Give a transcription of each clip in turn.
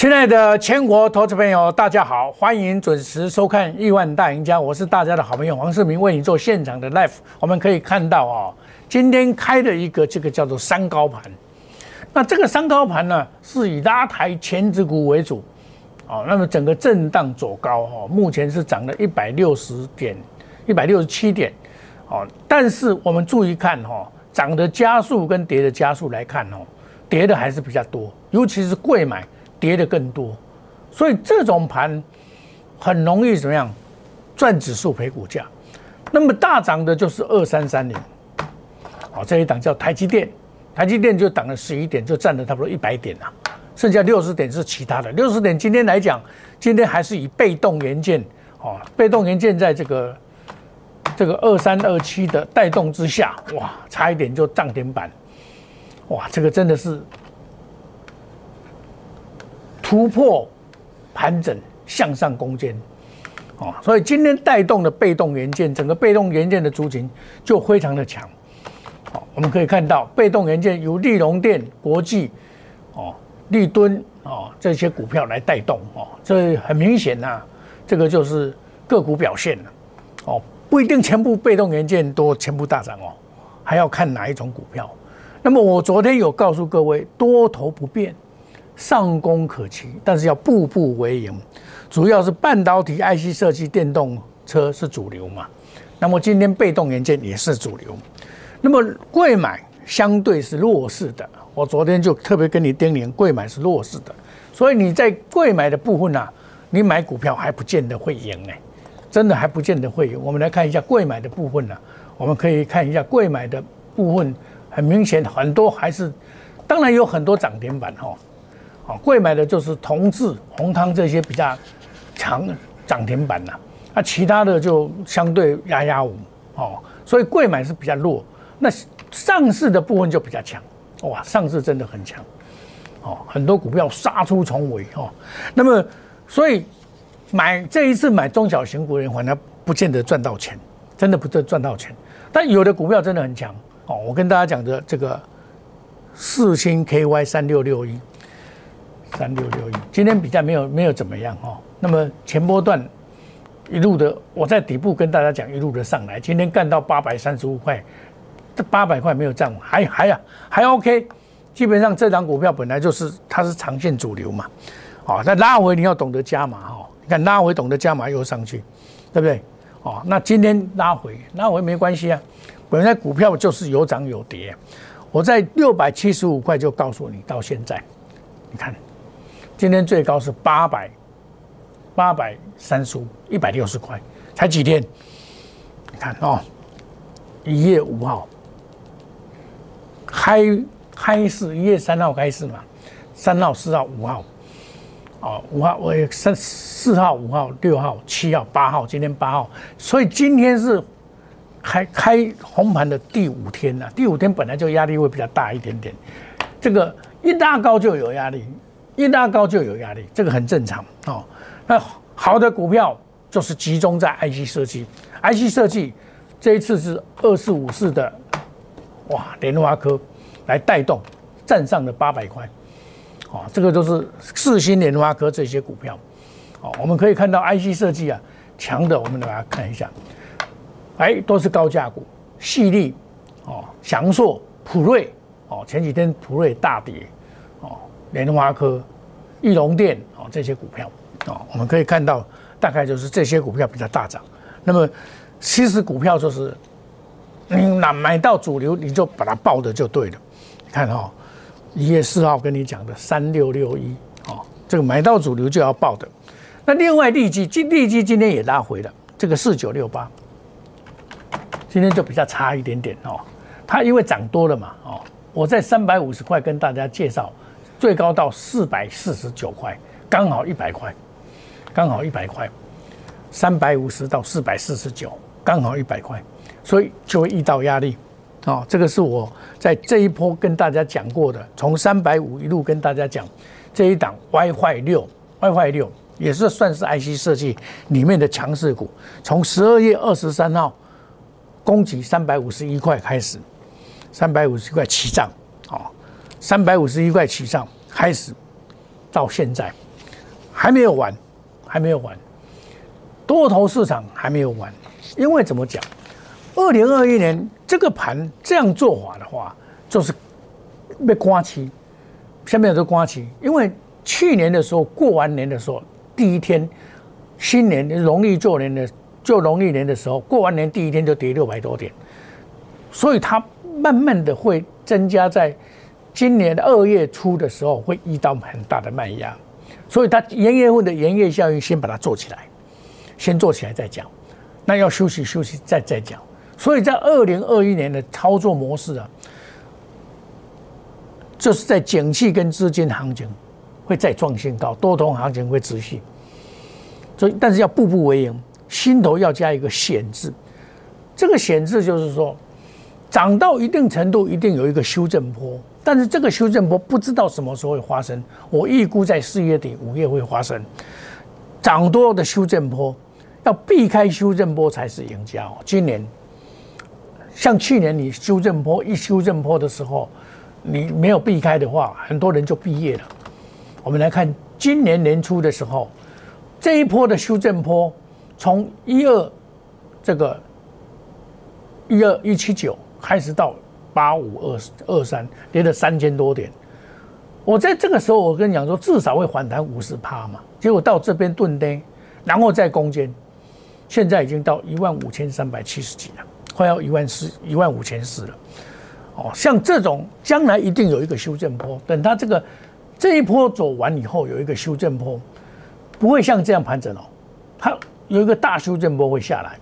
亲爱的全国投资朋友，大家好，欢迎准时收看《亿万大赢家》，我是大家的好朋友黄世明，为你做现场的 live。我们可以看到啊，今天开的一个这个叫做三高盘，那这个三高盘呢，是以拉抬前指股为主，哦，那么整个震荡走高哈，目前是涨了一百六十点，一百六十七点，哦，但是我们注意看哈，涨的加速跟跌的加速来看哦，跌的还是比较多，尤其是贵买。跌的更多，所以这种盘很容易怎么样赚指数赔股价。那么大涨的就是二三三零，好这一档叫台积电，台积电就涨了十一点，就占了差不多一百点了，剩下六十点是其他的。六十点今天来讲，今天还是以被动元件哦，被动元件在这个这个二三二七的带动之下，哇，差一点就涨停板，哇，这个真的是。突破盘整向上攻坚，哦，所以今天带动的被动元件，整个被动元件的族群就非常的强，好，我们可以看到被动元件由利隆电、国际、哦、立敦、哦这些股票来带动，哦，这很明显呐，这个就是个股表现了，哦，不一定全部被动元件都全部大涨哦，还要看哪一种股票。那么我昨天有告诉各位，多头不变。上攻可期，但是要步步为营，主要是半导体、IC 设计、电动车是主流嘛。那么今天被动元件也是主流，那么贵买相对是弱势的。我昨天就特别跟你叮咛，贵买是弱势的，所以你在贵买的部分呢，你买股票还不见得会赢呢，真的还不见得会赢。我们来看一下贵买的部分呢，我们可以看一下贵买的部分，很明显很多还是，当然有很多涨停板哈。贵买的就是同志、红汤这些比较强涨停板呐，那其他的就相对压压五哦，所以贵买是比较弱。那上市的部分就比较强，哇，上市真的很强，哦，很多股票杀出重围哦。那么，所以买这一次买中小型股人，反而不见得赚到钱，真的不赚赚到钱。但有的股票真的很强哦，我跟大家讲的这个四星 KY 三六六一。三六六一，今天比较没有没有怎么样哈。那么前波段一路的，我在底部跟大家讲，一路的上来，今天干到八百三十五块，这八百块没有站稳，还还呀还 OK。基本上这张股票本来就是它是长线主流嘛，哦，那拉回你要懂得加码哈。你看拉回懂得加码又上去，对不对？哦，那今天拉回拉回没关系啊，本来股票就是有涨有跌。我在六百七十五块就告诉你，到现在，你看。今天最高是八百八百三十五，一百六十块，才几天？你看哦，一月五号开开市，一月三号开市嘛，三号、四号、五号，哦，五号我三四号、五号、六号、七号、八号，今天八号，所以今天是开开红盘的第五天了。第五天本来就压力会比较大一点点，这个一拉高就有压力。一拉高就有压力，这个很正常哦。那好的股票就是集中在 IC 设计，IC 设计这一次是二四五四的，哇，联发科来带动，站上了八百块，哦，这个都是四星联发科这些股票，哦，我们可以看到 IC 设计啊强的，我们来看一下，哎，都是高价股，细粒，哦，翔硕、普瑞，哦，前几天普瑞大跌。莲花科、玉龙店哦，这些股票哦，我们可以看到，大概就是这些股票比较大涨。那么，其实股票就是，你哪买到主流，你就把它报的就对了。你看哈，一月四号跟你讲的三六六一哦，这个买到主流就要报的。那另外利基今利基今天也拉回了，这个四九六八，今天就比较差一点点哦。它因为涨多了嘛哦，我在三百五十块跟大家介绍。最高到四百四十九块，刚好一百块，刚好一百块，三百五十到四百四十九，刚好一百块，所以就会遇到压力。哦，这个是我在这一波跟大家讲过的，从三百五一路跟大家讲，这一档 WiFi 六，WiFi 六也是算是 IC 设计里面的强势股，从十二月二十三号攻击三百五十一块开始，三百五十块起涨，三百五十一块起上开始，到现在。还没有完，还没有完，多头市场还没有完，因为怎么讲？二零二一年这个盘这样做法的话，就是被刮起，下面都刮起，因为去年的时候过完年的时候，第一天新年农历做年的就农历年的时候，过完年第一天就跌六百多点，所以它慢慢的会增加在今年的二月初的时候会遇到很大的卖压。所以它元月份的元月效应先把它做起来，先做起来再讲，那要休息休息再再讲。所以在二零二一年的操作模式啊，就是在景气跟资金行情会再创新高，多头行情会持续。所以但是要步步为营，心头要加一个险字。这个险字就是说，涨到一定程度一定有一个修正坡。但是这个修正波不知道什么时候会发生，我预估在四月底、五月会发生涨多的修正波，要避开修正波才是赢家哦。今年像去年你修正波一修正波的时候，你没有避开的话，很多人就毕业了。我们来看今年年初的时候，这一波的修正波从一二这个一二一七九开始到。八五二二三跌了三千多点，我在这个时候我跟你讲说至少会反弹五十趴嘛，结果到这边钝跌，然后再攻坚，现在已经到一万五千三百七十几了，快要一万四一万五千四了。哦，像这种将来一定有一个修正坡，等它这个这一波走完以后有一个修正坡，不会像这样盘整哦，它有一个大修正波会下来，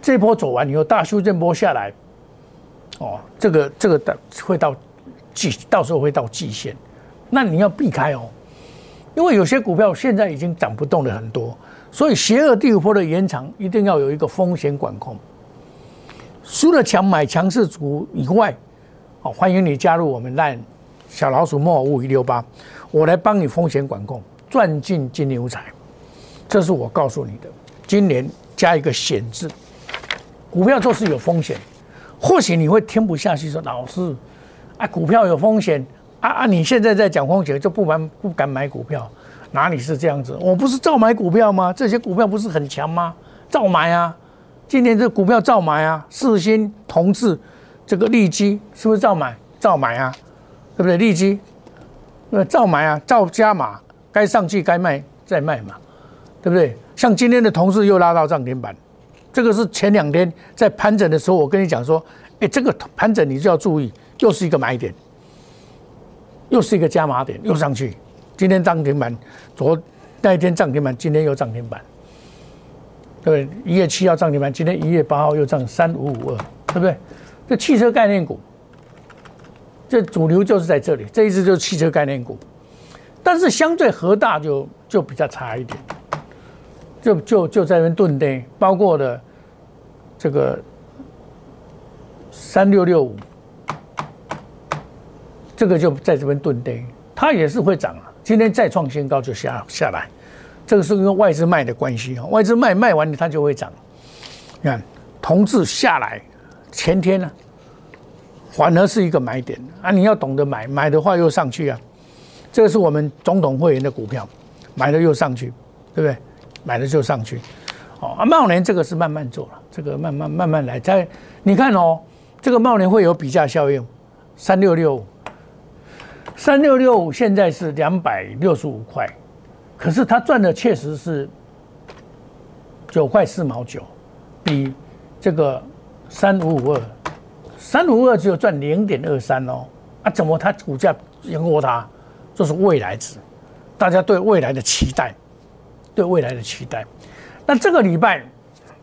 这一波走完以后大修正波下来。哦，这个这个的会到季，到时候会到极限，那你要避开哦，因为有些股票现在已经涨不动了很多，所以邪恶第五波的延长一定要有一个风险管控。除了强买强势股以外，哦，欢迎你加入我们烂小老鼠莫五一六八，我来帮你风险管控，赚进金牛财，这是我告诉你的。今年加一个险字，股票做事有风险。或许你会听不下去，说老师，啊，股票有风险，啊啊，你现在在讲风险，就不敢不敢买股票，哪里是这样子？我不是照买股票吗？这些股票不是很强吗？照买啊！今年这股票照买啊！四星、同志，这个利基是不是照买？照买啊，对不对？利基，那照买啊，照加码，该上去该卖再卖嘛，对不对？像今天的同事又拉到涨停板。这个是前两天在盘整的时候，我跟你讲说，哎，这个盘整你就要注意，又是一个买点，又是一个加码点，又上去。今天涨停板，昨那一天涨停板，今天又涨停板，对不对？一月七号涨停板，今天一月八号又涨三五五二，对不对？这汽车概念股，这主流就是在这里，这一支就是汽车概念股，但是相对核大就就比较差一点。就就就在那边钝跌，包括的这个三六六五，这个就在这边钝跌，它也是会涨啊。今天再创新高就下下来，这个是因为外资卖的关系啊，外资卖卖完它就会涨。你看，同质下来前天呢，反而是一个买点啊，你要懂得买，买的话又上去啊。这个是我们总统会员的股票，买了又上去，对不对？买了就上去，哦啊，茂联这个是慢慢做了，这个慢慢慢慢来。在你看哦，这个茂联会有比价效应，三六六五，三六六五现在是两百六十五块，可是它赚的确实是九块四毛九，比这个三五五二，三五五二只有赚零点二三哦，啊，怎么它股价赢过它？这是未来值，大家对未来的期待。对未来的期待，那这个礼拜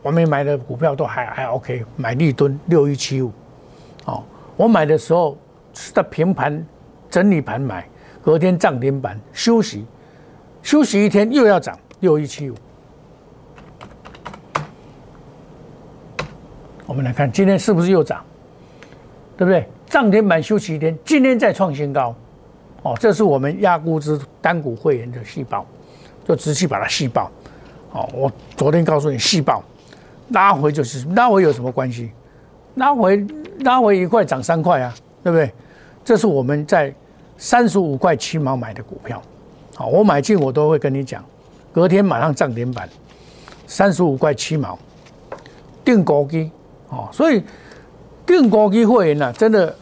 我们买的股票都还还 OK，买立敦六一七五，哦，我买的时候是在平盘整理盘买，隔天涨停板休息，休息一天又要涨六一七五。我们来看今天是不是又涨，对不对？涨停板休息一天，今天再创新高，哦，这是我们压估值单股会员的细胞。就直接把它细爆，哦，我昨天告诉你细爆，拉回就是拉回有什么关系？拉回拉回一块涨三块啊，对不对？这是我们在三十五块七毛买的股票，好，我买进我都会跟你讲，隔天马上涨停板，三十五块七毛，定高基，哦，所以定高基会员呢，真的，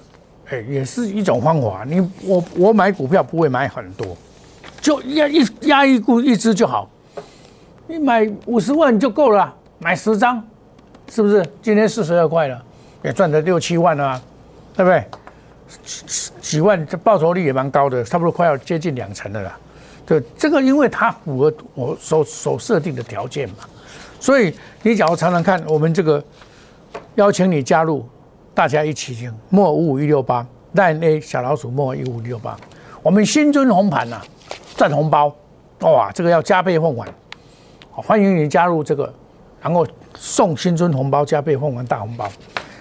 哎，也是一种方法。你我我买股票不会买很多，就压一压一股一只就好，你买五十万就够了，买十张，是不是？今天四十二块了，也赚了六七万了，对不对？几几万，这报酬率也蛮高的，差不多快要接近两成的了。对，这个因为它符合我所所设定的条件嘛，所以你假如常常看我们这个，邀请你加入，大家一起听，莫五五一六八，烂 A 小老鼠莫一五一六八，我们新尊红盘呐，赚红包，哇，这个要加倍奉还，欢迎你加入这个，然后送新春红包，加倍奉还大红包，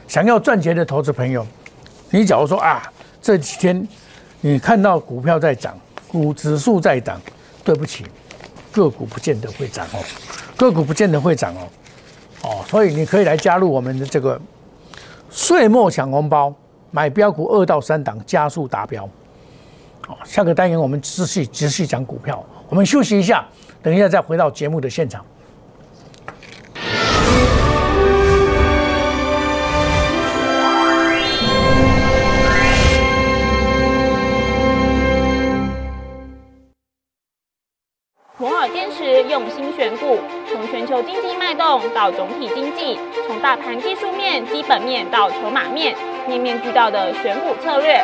想要赚钱的投资朋友。你假如说啊，这几天你看到股票在涨，股指数在涨，对不起，个股不见得会涨哦，个股不见得会涨哦，哦，所以你可以来加入我们的这个岁末抢红包，买标股二到三档加速达标。好，下个单元我们继续继续讲股票，我们休息一下，等一下再回到节目的现场。用心选股，从全球经济脉动到总体经济，从大盘技术面、基本面到筹码面，面面俱到的选股策略，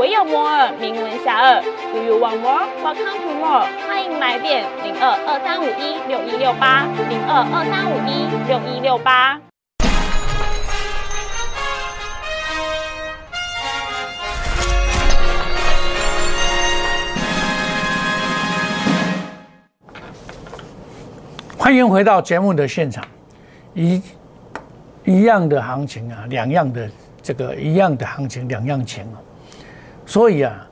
唯有摩尔名闻遐迩。Do you want more? Welcome to more。欢迎来电零二二三五一六一六八零二二三五一六一六八。欢迎回到节目的现场，一一样的行情啊，两样的这个一样的行情，两样钱哦。所以啊，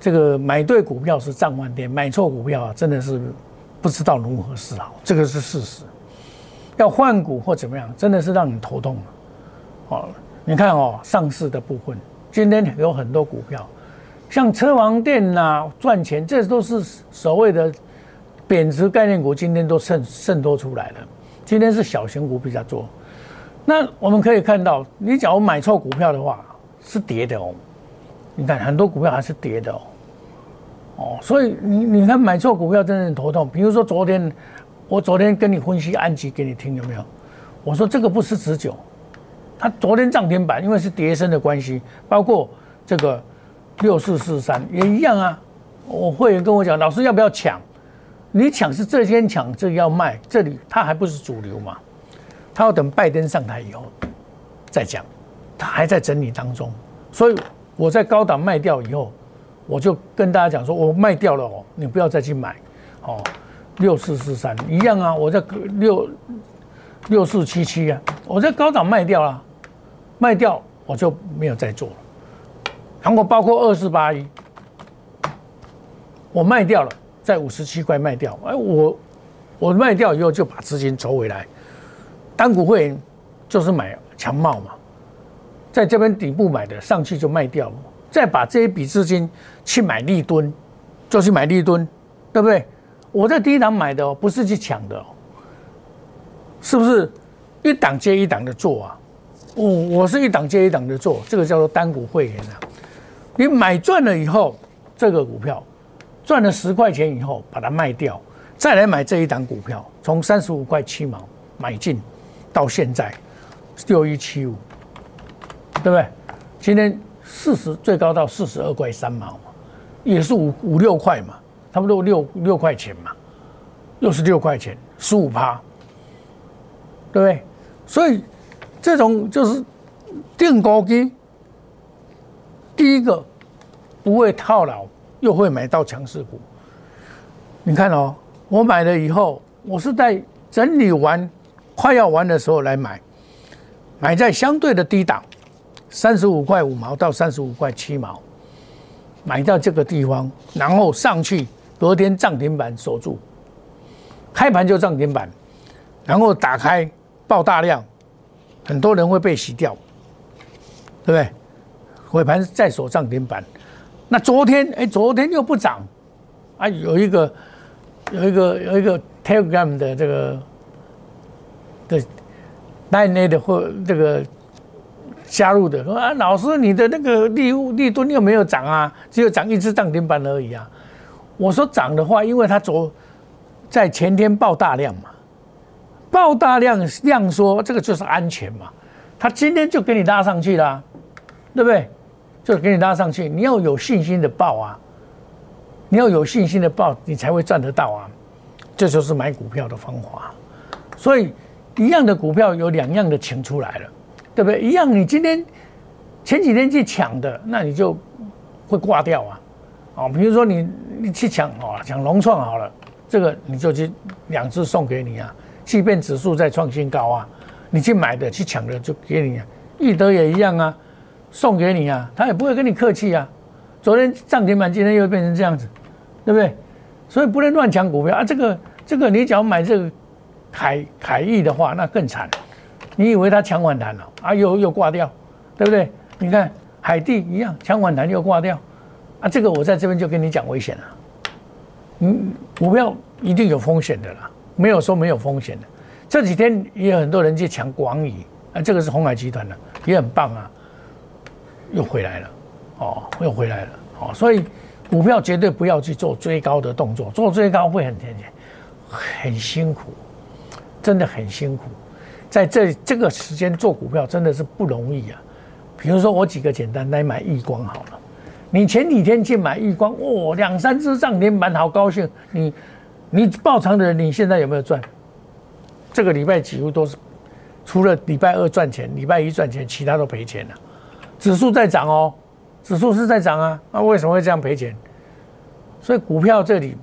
这个买对股票是涨万点，买错股票啊，真的是不知道如何是好，这个是事实。要换股或怎么样，真的是让你头痛哦，你看哦，上市的部分今天有很多股票，像车王店呐，赚钱，这都是所谓的。贬值概念股今天都渗渗透出来了，今天是小型股比较多。那我们可以看到，你假如买错股票的话，是跌的哦。你看很多股票还是跌的哦。哦，所以你你看买错股票真的很头痛。比如说昨天，我昨天跟你分析安吉给你听有没有？我说这个不是持久，它昨天涨停板，因为是跌升的关系，包括这个六四四三也一样啊。我会员跟我讲，老师要不要抢？你抢是这先抢，这要卖，这里它还不是主流嘛？他要等拜登上台以后再讲，他还在整理当中，所以我在高档卖掉以后，我就跟大家讲说，我卖掉了哦，你不要再去买，哦，六四四三一样啊，我在六六四七七啊，我在高档卖掉了，卖掉我就没有再做了，然后包括二四八一，我卖掉了。在五十七块卖掉，哎，我我卖掉以后就把资金筹回来，单股会就是买强茂嘛，在这边底部买的，上去就卖掉，再把这一笔资金去买立吨，就去买立吨，对不对？我在第一档买的，不是去抢的，是不是一档接一档的做啊？哦，我是一档接一档的做，这个叫做单股会员啊。你买赚了以后，这个股票。赚了十块钱以后，把它卖掉，再来买这一档股票，从三十五块七毛买进，到现在六一七五，对不对？今天四十最高到四十二块三毛，也是五五六块嘛，差不多六六块钱嘛，又是六块钱，十五趴，对不对？所以这种就是定高基，第一个不会套牢。又会买到强势股，你看哦，我买了以后，我是在整理完、快要完的时候来买，买在相对的低档，三十五块五毛到三十五块七毛，买到这个地方，然后上去，隔天涨停板锁住，开盘就涨停板，然后打开爆大量，很多人会被洗掉，对不对？尾盘再锁涨停板，那昨天哎，昨天又不涨，啊，有一个有一个有一个 Telegram 的这个的奈内的或这个加入的说啊，老师你的那个利利吨又没有涨啊，只有涨一只涨停板而已啊。我说涨的话，因为它昨在前天爆大量嘛，爆大量量说这个就是安全嘛，它今天就给你拉上去了，对不对？就给你拉上去，你要有信心的报啊！你要有信心的报，你才会赚得到啊！这就是买股票的方法。所以，一样的股票有两样的情出来了，对不对？一样，你今天前几天去抢的，那你就会挂掉啊！啊，比如说你你去抢哦，抢龙创好了，这个你就去两只送给你啊！即便指数在创新高啊，你去买的去抢的就给你啊，易德也一样啊。送给你啊，他也不会跟你客气啊。昨天涨停板，今天又变成这样子，对不对？所以不能乱抢股票啊。这个这个，你只要买这个凯凯翼的话，那更惨。你以为他抢反弹了啊？又又挂掉，对不对？你看海地一样，抢反弹又挂掉啊。这个我在这边就跟你讲危险了。嗯，股票一定有风险的啦，没有说没有风险的。这几天也有很多人去抢广宇啊，这个是红海集团的，也很棒啊。又回来了，哦，又回来了，哦，所以股票绝对不要去做追高的动作，做追高会很甜甜，很辛苦，真的很辛苦，在这这个时间做股票真的是不容易啊。比如说我几个简单来买易光好了，你前几天去买易光，哦，两三只涨停板，好高兴。你你爆仓的人，你现在有没有赚？这个礼拜几乎都是，除了礼拜二赚钱，礼拜一赚钱，其他都赔钱了。指数在涨哦，指数是在涨啊，那为什么会这样赔钱？所以股票这里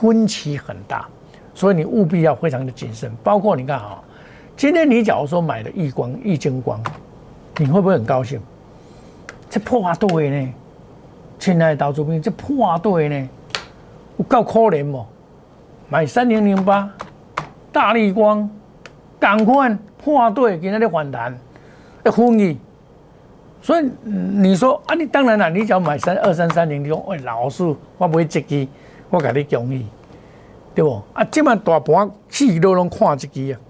分歧很大，所以你务必要非常的谨慎。包括你看啊，今天你假如说买了易光、易晶光，你会不会很高兴？这破对呢，亲爱的岛主兵，这破对呢，我够可怜哦，买三零零八大力光，赶快破对，给那里反弹，要分你。所以你说啊，你当然了，你只要买三二三三零，你讲喂老师，我不会接机，我给你恭喜，对不？啊，这么大盘四都拢看这支啊，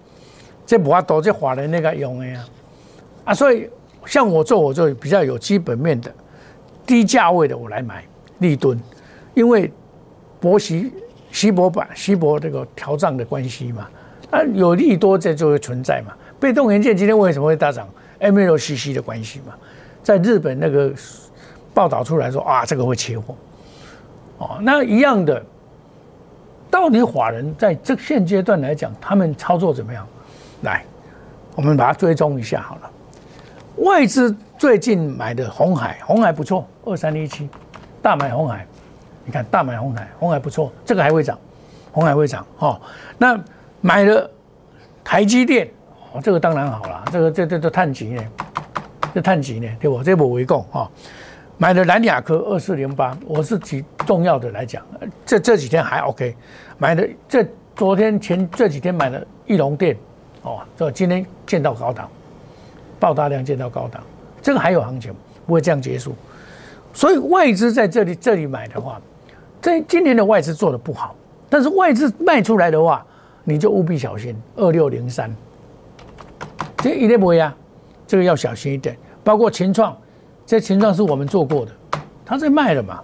这无法度这华人那个用的啊，啊，所以像我做，我就比较有基本面的，低价位的我来买利吨，因为博息稀薄版稀薄这个调涨的关系嘛，啊，有利多这就会存在嘛。被动元件今天为什么会大涨？MLCC 的关系嘛。在日本那个报道出来说啊，这个会切货，哦，那一样的，到底法人在这现阶段来讲，他们操作怎么样？来，我们把它追踪一下好了。外资最近买的红海，红海不错，二三一七，大买红海，你看大买红海，红海不错，这个还会涨，红海会涨哦。那买了台积电，哦，这个当然好了，这个这这都探级呢。这探几呢？对不？这不为共哈。买的蓝雅科二四零八，我是举重要的来讲，这这几天还 OK。买的这昨天前这几天买的翼龙电，哦，这今天见到高档，爆大量见到高档，这个还有行情，不会这样结束。所以外资在这里这里买的话，这今年的外资做的不好，但是外资卖出来的话，你就务必小心。二六零三，这一定不会啊。这个要小心一点，包括秦创，这秦创是我们做过的，他在卖了嘛，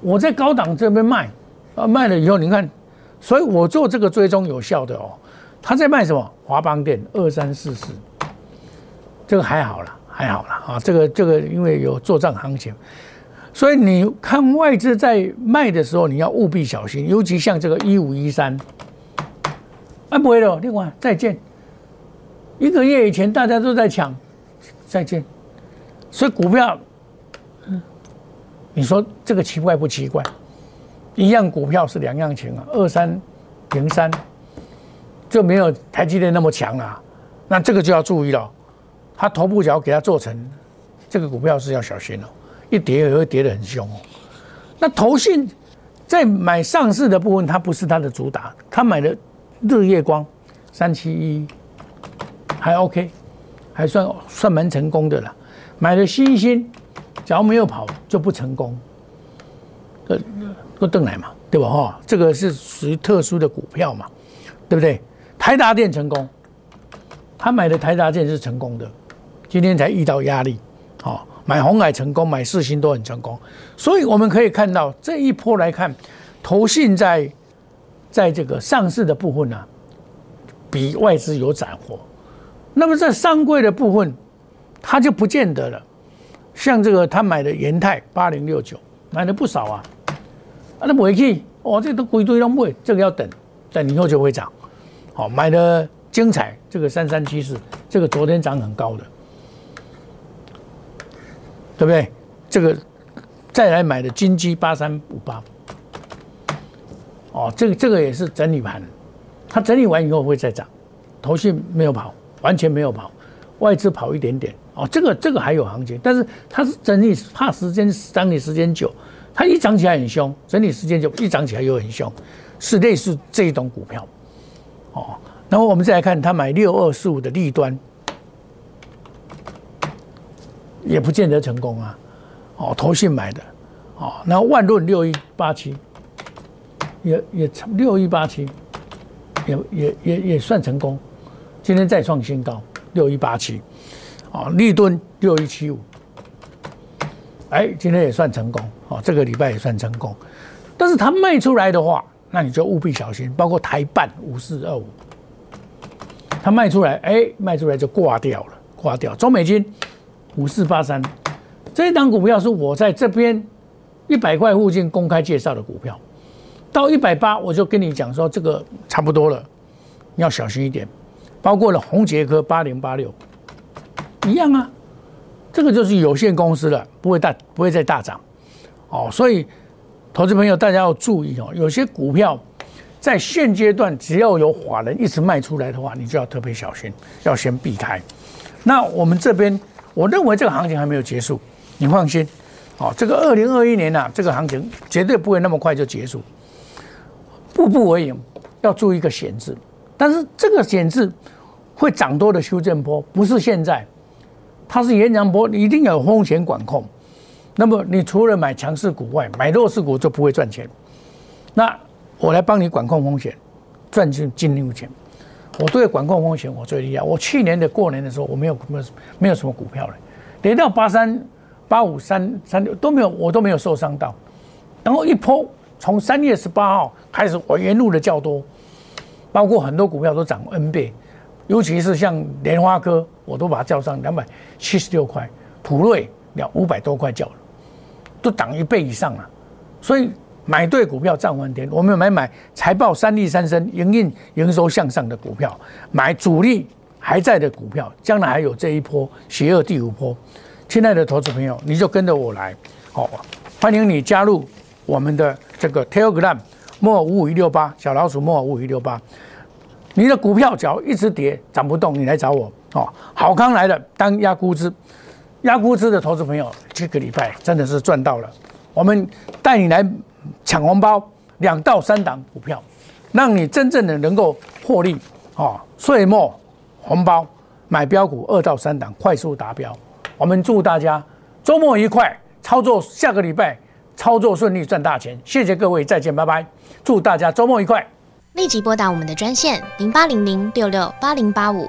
我在高档这边卖，啊卖了以后你看，所以我做这个追踪有效的哦，他在卖什么？华邦店二三四四，这个还好了，还好了啊，这个这个因为有做账行情，所以你看外资在卖的时候，你要务必小心，尤其像这个一五一三，啊不会的，另外再见，一个月以前大家都在抢。再见，所以股票，你说这个奇怪不奇怪？一样股票是两样情啊，二三零三就没有台积电那么强啊，那这个就要注意了，它头部脚给它做成，这个股票是要小心哦，一跌也会跌得很凶哦。那投信在买上市的部分，它不是它的主打，它买的日月光三七一还 OK，还算算蛮成功的了，买的新兴，只要没有跑就不成功。呃。都邓来嘛，对吧？哈，这个是属于特殊的股票嘛，对不对？台达电成功，他买的台达电是成功的，今天才遇到压力，好，买红海成功，买四星都很成功，所以我们可以看到这一波来看，投信在在这个上市的部分呢，比外资有斩获，那么在上柜的部分，他就不见得了，像这个他买的元泰八零六九，买了不少啊。啊，那买去，哦，这都归堆都买，这个要等，等以后就会涨。好，买的精彩，这个三三七四，这个昨天涨很高的，对不对？这个再来买的金鸡八三五八，哦，这个这个也是整理盘，它整理完以后会再涨。头绪没有跑，完全没有跑，外资跑一点点。哦，这个这个还有行情，但是它是整理，怕时间整理时间久。它一涨起来很凶，整理时间就一涨起来又很凶，是类似这一种股票，哦。然后我们再来看他买六二四五的利端，也不见得成功啊，哦，投信买的，哦，那万润六一八七，也也六一八七，也也也也算成功，今天再创新高六一八七，哦，利敦六一七五。哎，今天也算成功。哦，这个礼拜也算成功，但是他卖出来的话，那你就务必小心，包括台办五四二五，它卖出来，哎，卖出来就挂掉了，挂掉。中美金五四八三，这一档股票是我在这边一百块附近公开介绍的股票，到一百八我就跟你讲说这个差不多了，要小心一点，包括了红杰科八零八六，一样啊。这个就是有限公司了，不会大，不会再大涨，哦，所以投资朋友大家要注意哦，有些股票在现阶段只要有法人一直卖出来的话，你就要特别小心，要先避开。那我们这边，我认为这个行情还没有结束，你放心，哦，这个二零二一年呐，这个行情绝对不会那么快就结束，步步为营，要注意一个险字，但是这个险字会涨多的修正波，不是现在。它是延长波，你一定要有风险管控。那么你除了买强势股外，买弱势股就不会赚钱。那我来帮你管控风险，赚进进入钱。我对管控风险我最厉害。我去年的过年的时候，我没有没有没有什么股票了，连到八三八五三三六都没有，我都没有受伤到。然后一波从三月十八号开始，我沿路的较多，包括很多股票都涨 N 倍。尤其是像莲花科，我都把它叫上两百七十六块，普瑞两五百多块叫了，都涨一倍以上了。所以买对股票涨翻天。我们买买财报三利三升、营运营收向上的股票，买主力还在的股票，将来还有这一波邪恶第五波。亲爱的投资朋友，你就跟着我来，好，欢迎你加入我们的这个 Telegram，莫五五一六八小老鼠莫五五一六八。你的股票只要一直跌涨不动，你来找我哦。好康来了，当压估值，压估值的投资朋友，这个礼拜真的是赚到了。我们带你来抢红包，两到三档股票，让你真正的能够获利哦。岁末红包买标股二到三档快速达标。我们祝大家周末愉快，操作下个礼拜操作顺利赚大钱。谢谢各位，再见，拜拜。祝大家周末愉快。立即拨打我们的专线零八零零六六八零八五